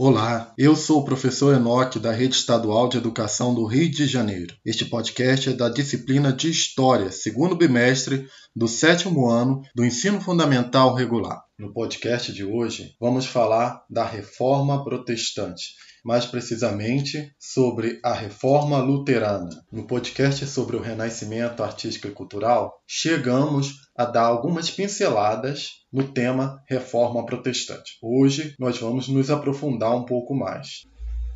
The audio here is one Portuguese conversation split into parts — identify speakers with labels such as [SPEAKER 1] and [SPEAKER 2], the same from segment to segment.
[SPEAKER 1] Olá, eu sou o professor Enoque da Rede Estadual de Educação do Rio de Janeiro. Este podcast é da disciplina de História, segundo bimestre do sétimo ano do Ensino Fundamental Regular. No podcast de hoje, vamos falar da Reforma Protestante mais precisamente sobre a Reforma Luterana. No podcast sobre o Renascimento Artístico e Cultural, chegamos a dar algumas pinceladas no tema Reforma Protestante. Hoje nós vamos nos aprofundar um pouco mais.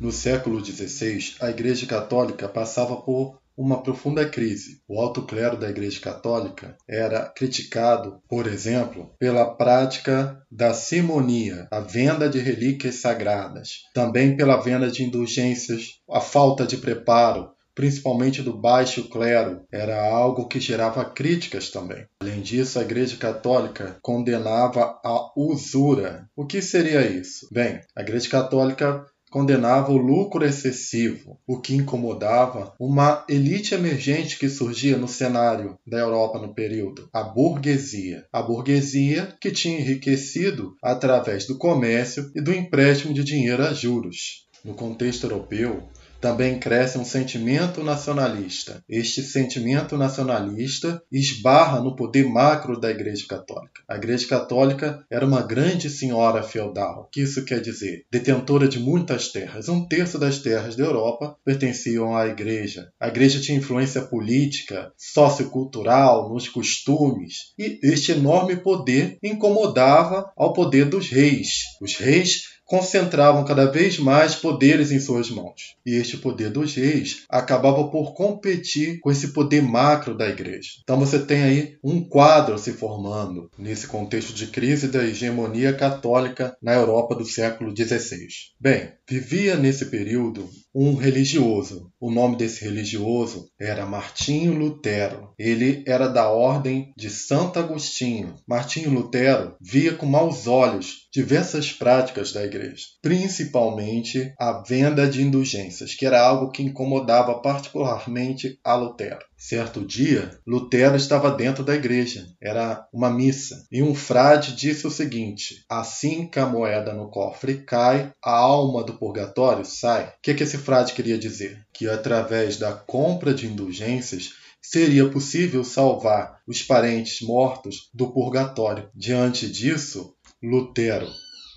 [SPEAKER 1] No século XVI, a Igreja Católica passava por uma profunda crise. O alto clero da Igreja Católica era criticado, por exemplo, pela prática da simonia, a venda de relíquias sagradas, também pela venda de indulgências, a falta de preparo, principalmente do baixo clero, era algo que gerava críticas também. Além disso, a Igreja Católica condenava a usura. O que seria isso? Bem, a Igreja Católica condenava o lucro excessivo, o que incomodava uma elite emergente que surgia no cenário da Europa no período, a burguesia. A burguesia que tinha enriquecido através do comércio e do empréstimo de dinheiro a juros. No contexto europeu, também cresce um sentimento nacionalista. Este sentimento nacionalista esbarra no poder macro da Igreja Católica. A Igreja Católica era uma grande senhora feudal. O que isso quer dizer? Detentora de muitas terras. Um terço das terras da Europa pertenciam à Igreja. A Igreja tinha influência política, sociocultural, nos costumes. E este enorme poder incomodava ao poder dos reis. Os reis concentravam cada vez mais poderes em suas mãos. E este poder dos reis acabava por competir com esse poder macro da igreja. Então você tem aí um quadro se formando nesse contexto de crise da hegemonia católica na Europa do século XVI. Bem, vivia nesse período um religioso. O nome desse religioso era Martinho Lutero. Ele era da ordem de Santo Agostinho. Martinho Lutero via com maus olhos diversas práticas da igreja, principalmente a venda de indulgências, que era algo que incomodava particularmente a Lutero. Certo dia, Lutero estava dentro da igreja. Era uma missa. E um frade disse o seguinte: Assim que a moeda no cofre cai, a alma do purgatório sai. O que, que esse frade queria dizer? Que através da compra de indulgências seria possível salvar os parentes mortos do purgatório. Diante disso, Lutero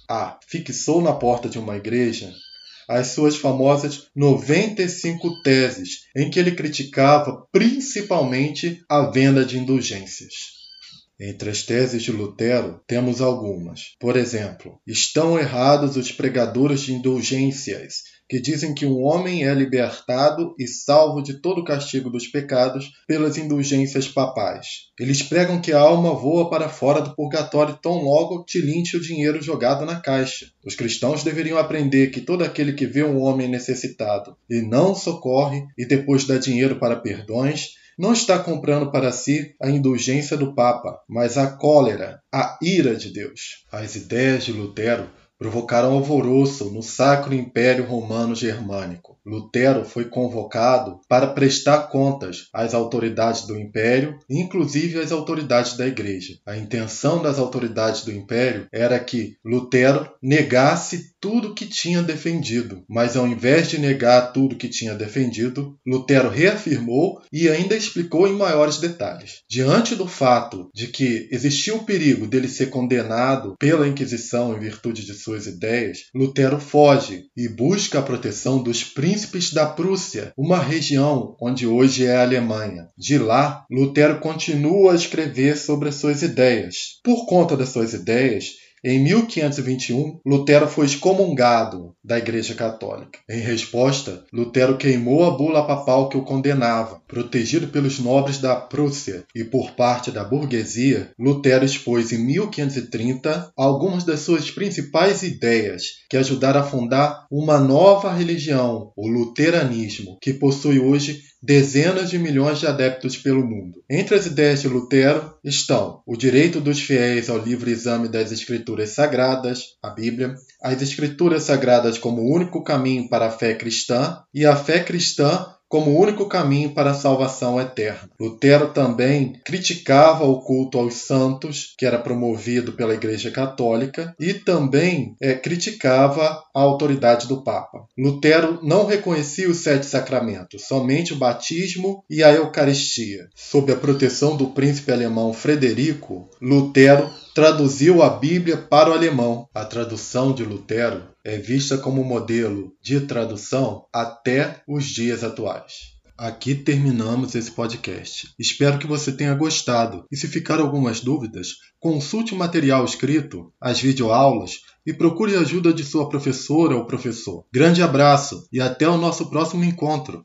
[SPEAKER 1] a fixou na porta de uma igreja as suas famosas 95 teses, em que ele criticava principalmente a venda de indulgências. Entre as teses de Lutero, temos algumas. Por exemplo, estão errados os pregadores de indulgências, que dizem que um homem é libertado e salvo de todo o castigo dos pecados pelas indulgências papais. Eles pregam que a alma voa para fora do purgatório tão logo tilinte o dinheiro jogado na caixa. Os cristãos deveriam aprender que todo aquele que vê um homem necessitado e não socorre e depois dá dinheiro para perdões, não está comprando para si a indulgência do Papa, mas a cólera, a ira de Deus. As ideias de Lutero provocaram alvoroço no Sacro Império Romano Germânico. Lutero foi convocado para prestar contas às autoridades do império, inclusive às autoridades da igreja. A intenção das autoridades do império era que Lutero negasse tudo que tinha defendido, mas ao invés de negar tudo que tinha defendido, Lutero reafirmou e ainda explicou em maiores detalhes. Diante do fato de que existia o perigo dele ser condenado pela Inquisição em virtude de suas ideias, Lutero foge e busca a proteção dos príncipes da Prússia, uma região onde hoje é a Alemanha. De lá, Lutero continua a escrever sobre as suas ideias. Por conta das suas ideias, em 1521, Lutero foi excomungado da Igreja Católica. Em resposta, Lutero queimou a bula papal que o condenava. Protegido pelos nobres da Prússia e por parte da burguesia, Lutero expôs em 1530 algumas das suas principais ideias que ajudaram a fundar uma nova religião, o luteranismo, que possui hoje dezenas de milhões de adeptos pelo mundo. Entre as ideias de Lutero estão o direito dos fiéis ao livre exame das Escrituras Sagradas, a Bíblia, as Escrituras Sagradas como o único caminho para a fé cristã e a fé cristã como o único caminho para a salvação eterna. Lutero também criticava o culto aos santos, que era promovido pela Igreja Católica, e também é, criticava a autoridade do Papa. Lutero não reconhecia os sete sacramentos, somente o batismo e a Eucaristia. Sob a proteção do príncipe alemão Frederico, Lutero traduziu a Bíblia para o alemão. A tradução de Lutero é vista como modelo de tradução até os dias atuais. Aqui terminamos esse podcast. Espero que você tenha gostado e se ficar algumas dúvidas, consulte o material escrito, as videoaulas e procure a ajuda de sua professora ou professor. Grande abraço e até o nosso próximo encontro.